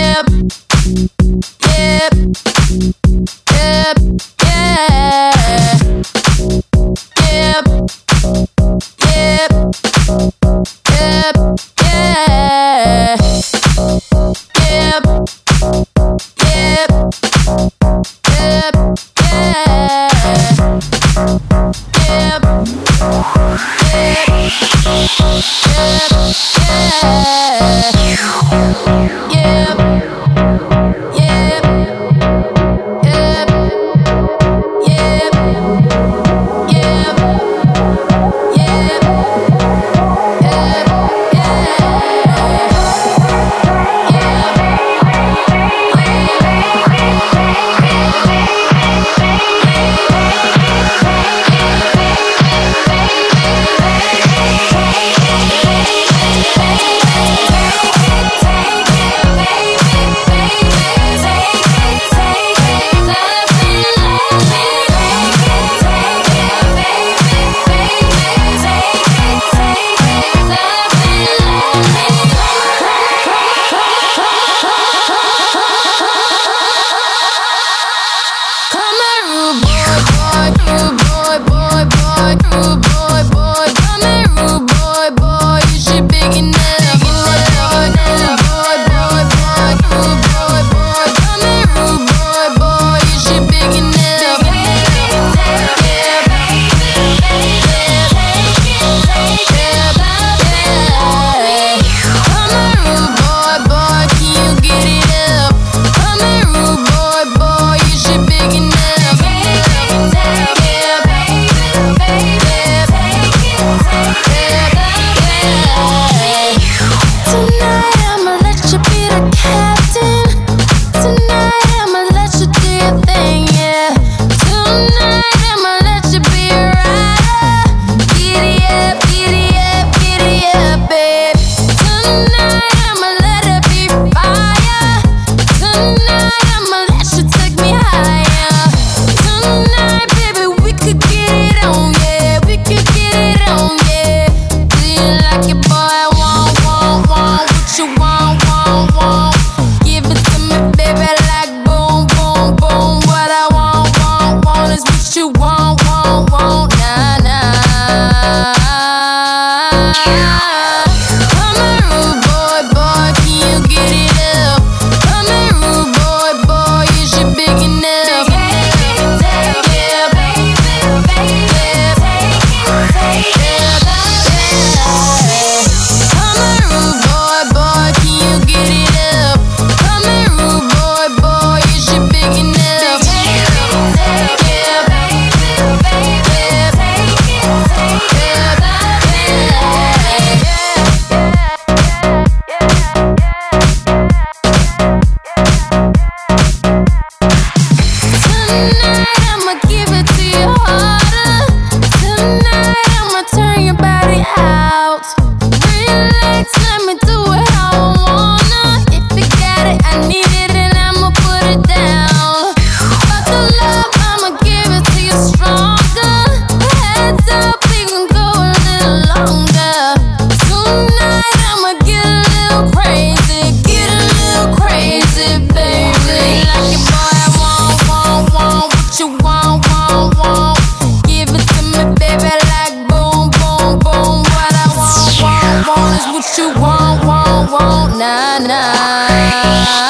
Yep. Yep. Yep. what you want, want, want, nah, nah.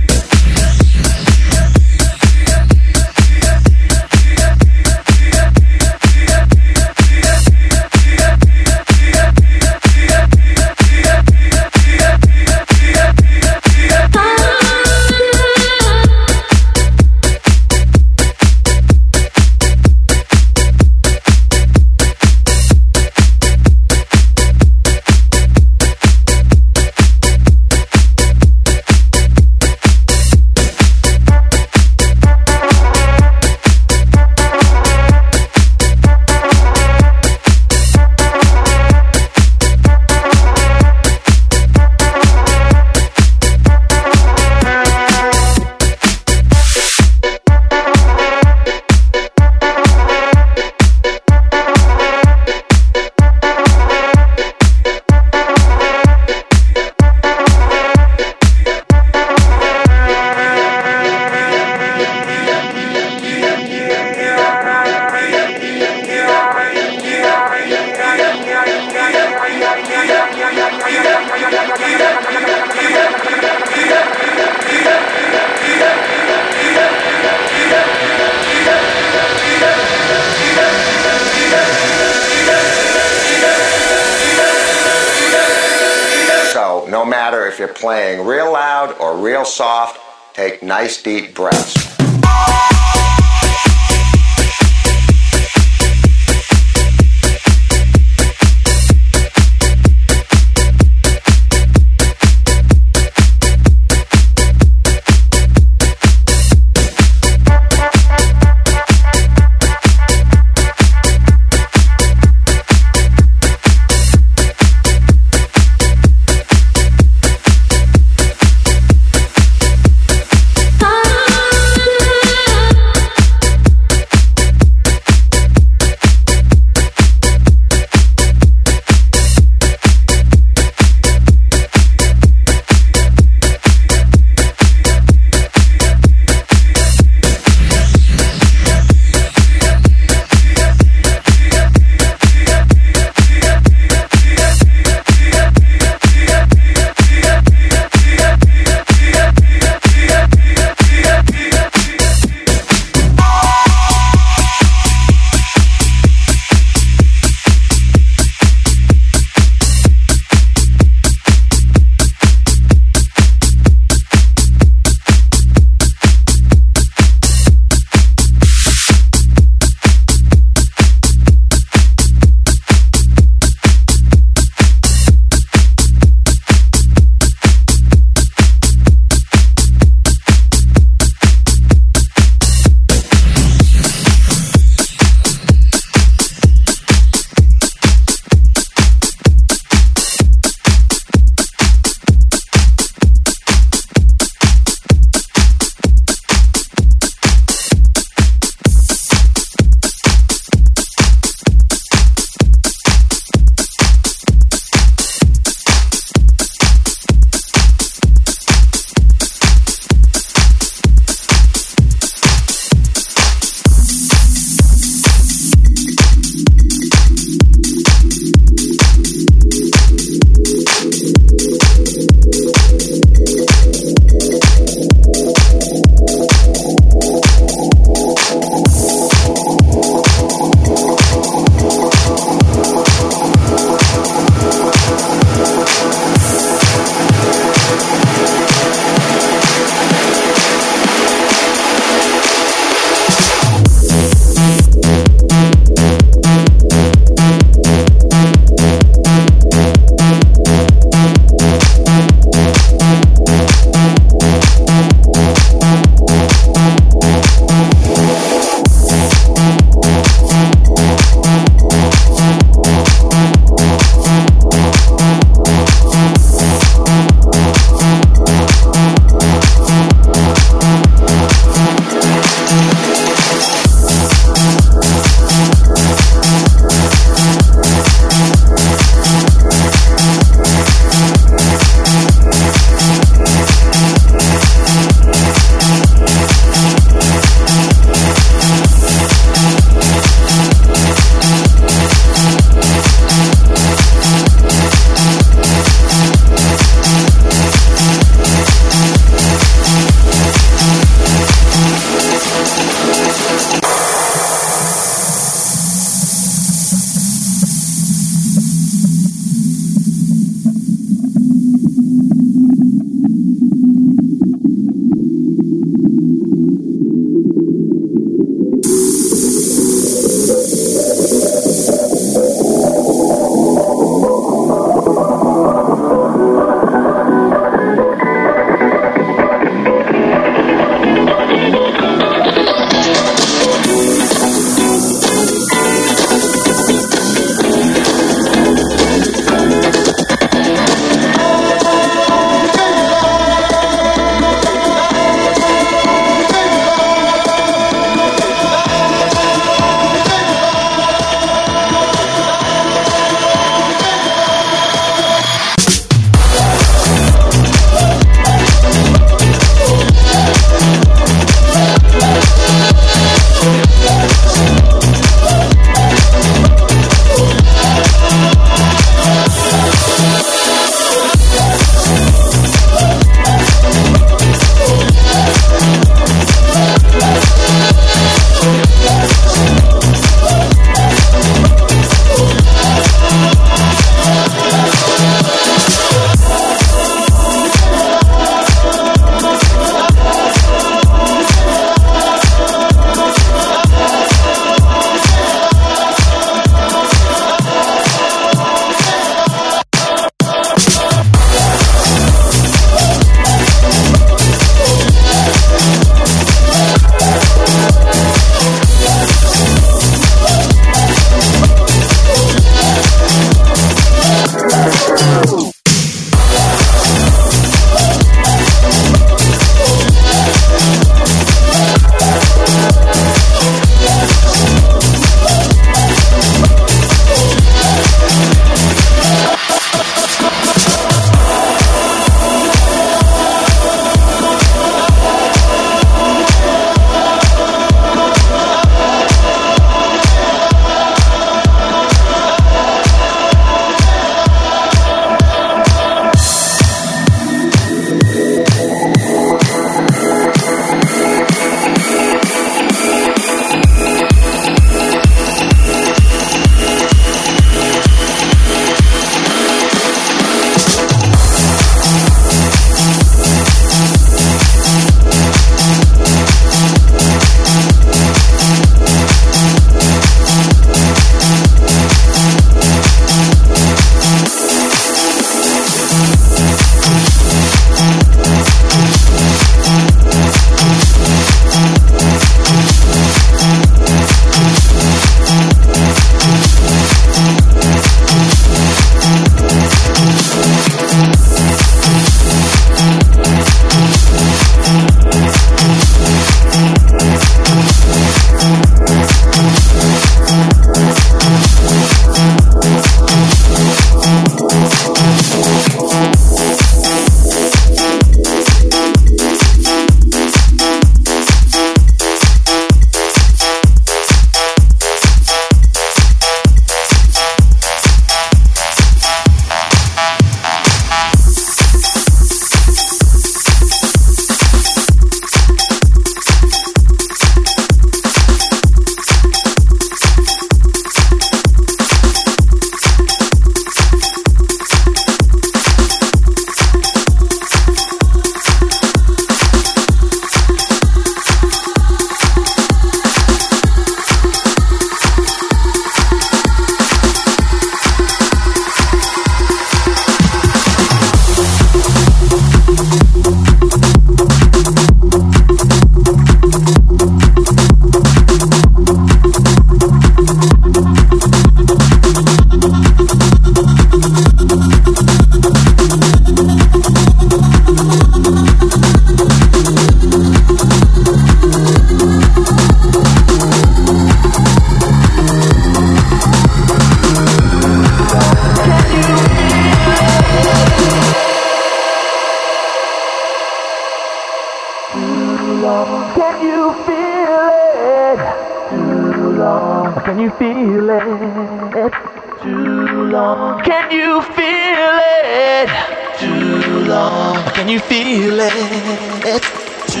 Can you feel it? Too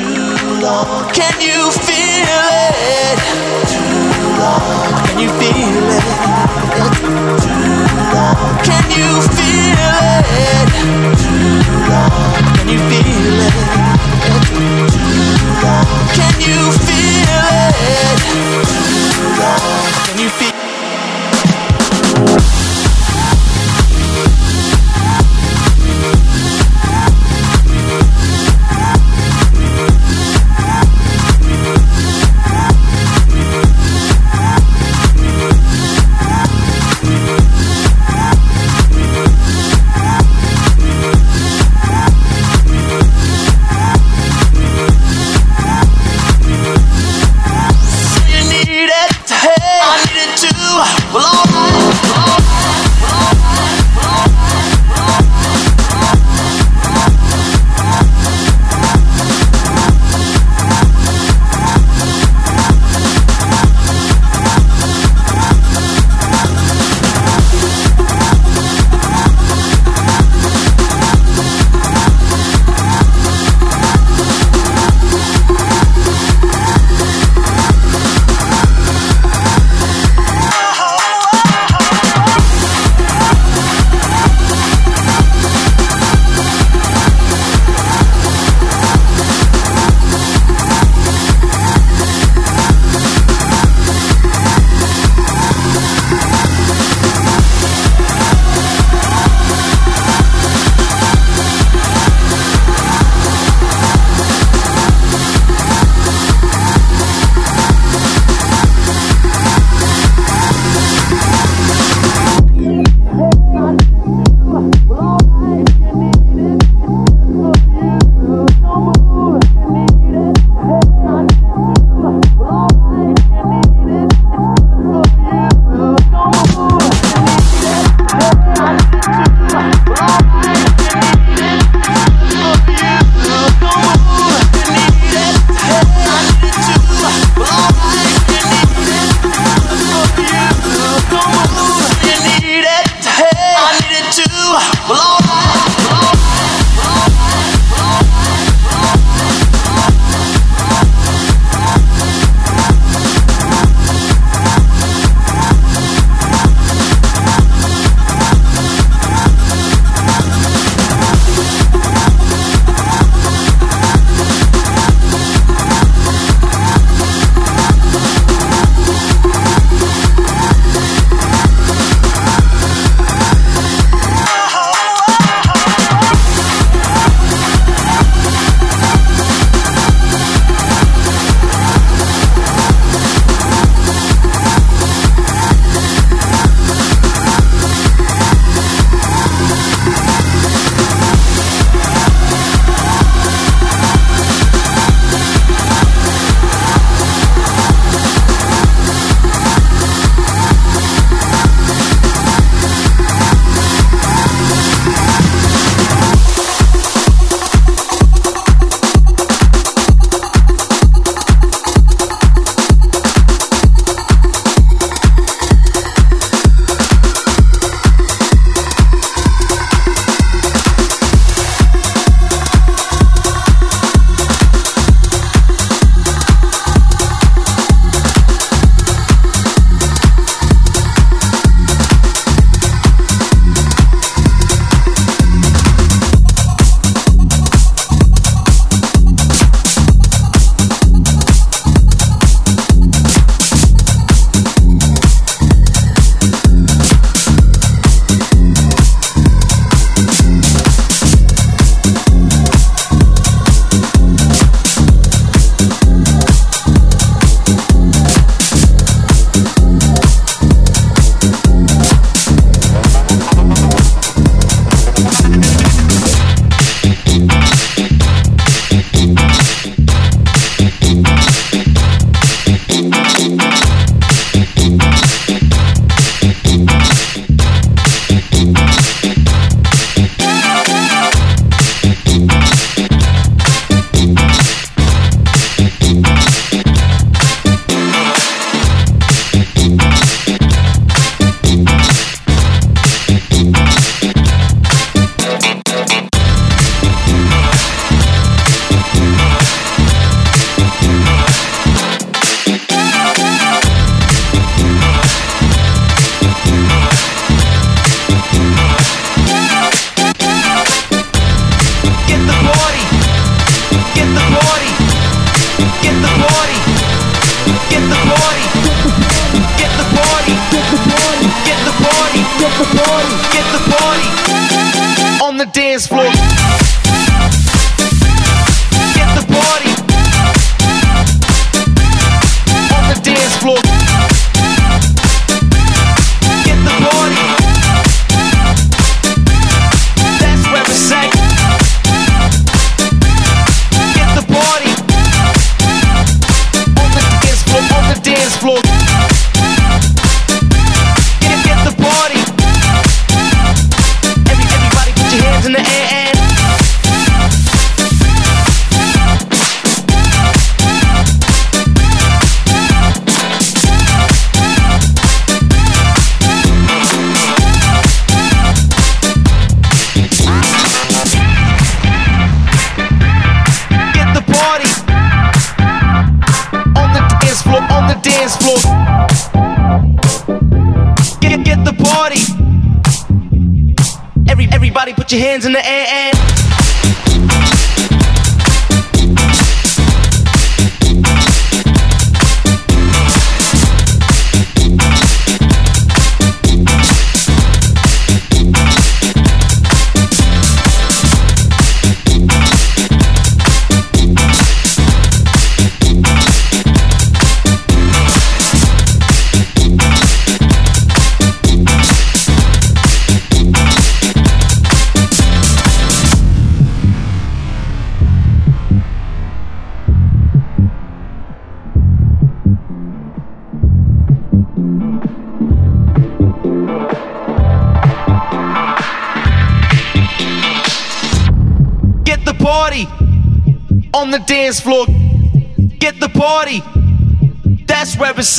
long. Can you feel it? Too long. Can you feel it? Too long. Can you feel it? Too long. Can you feel it? Too long. Can you feel it? Too long.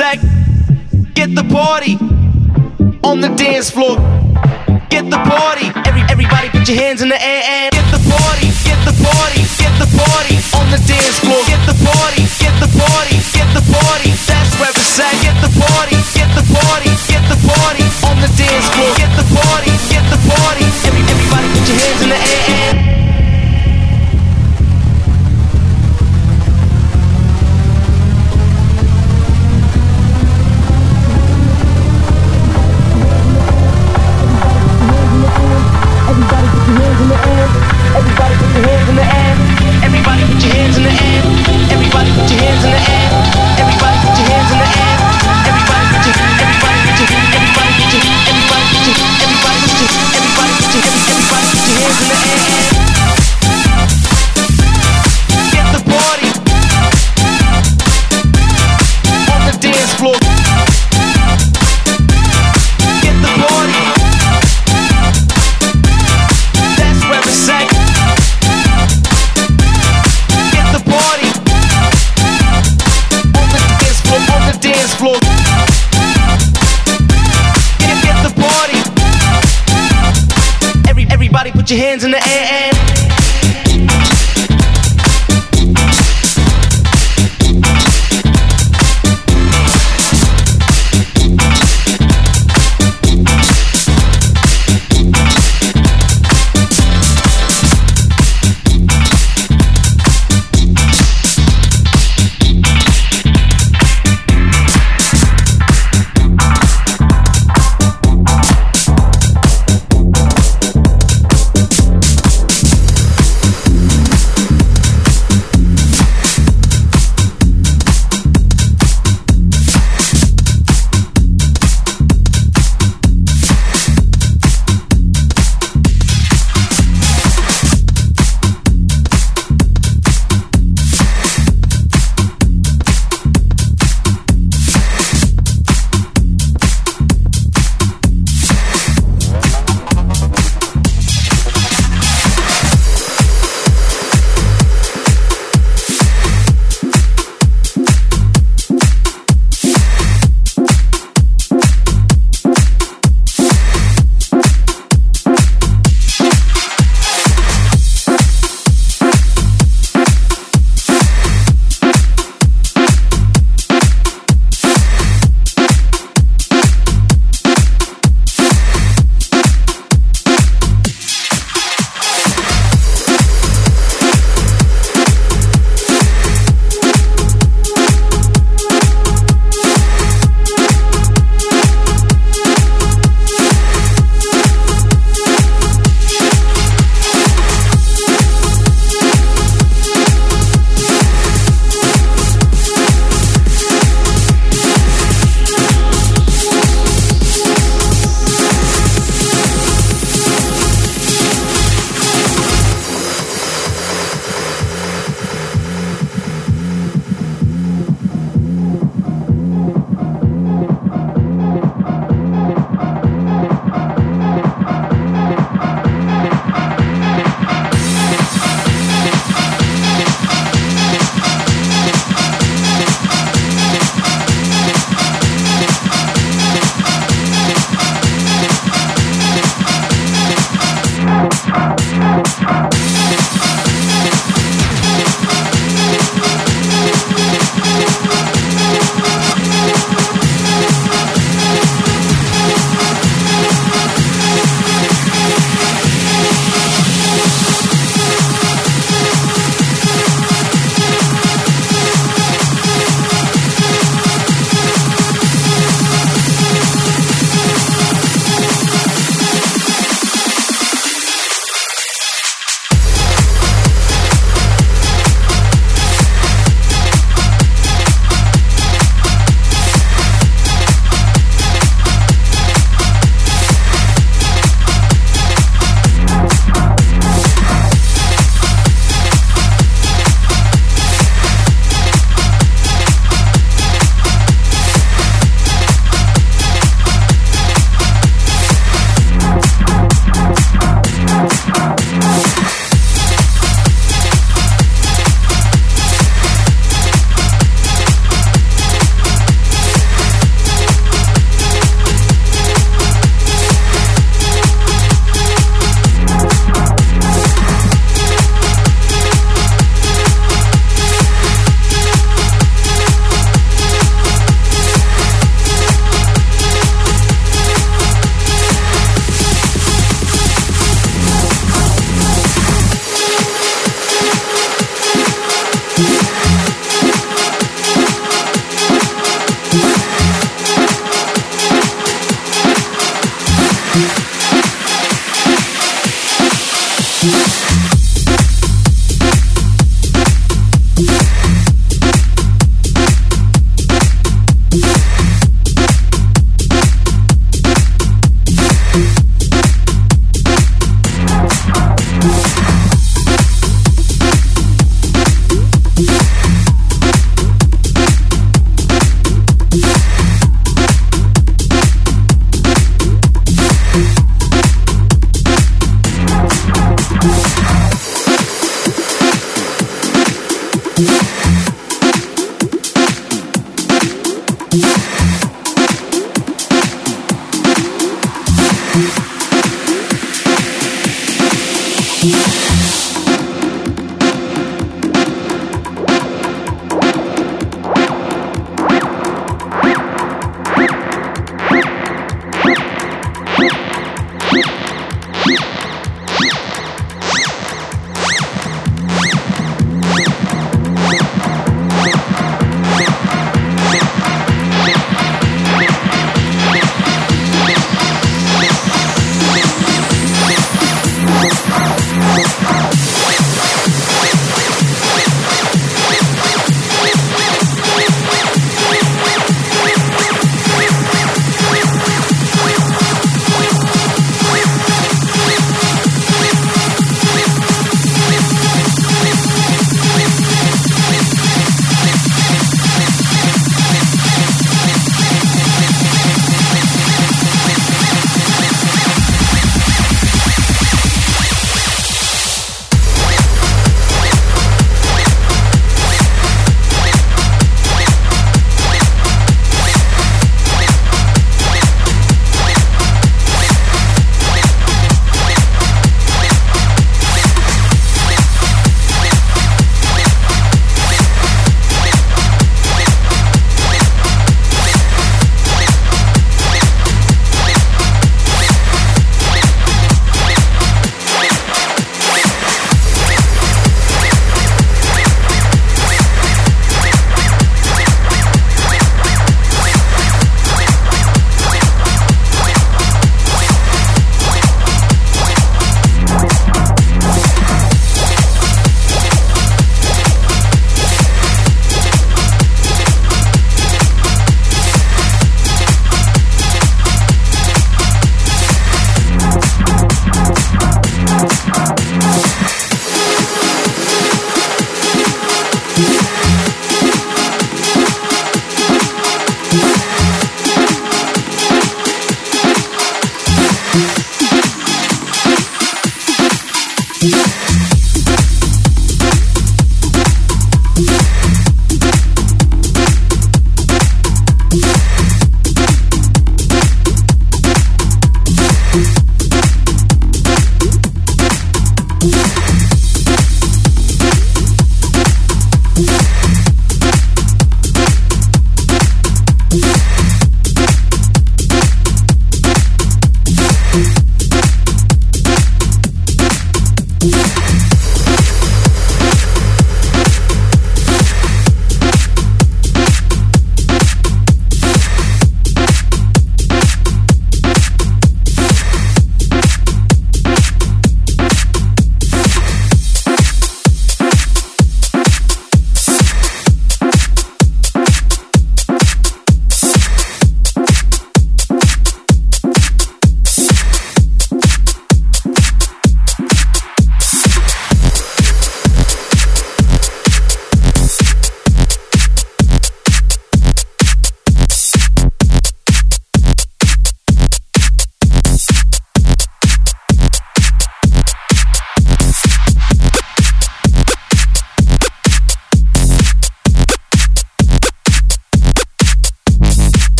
That's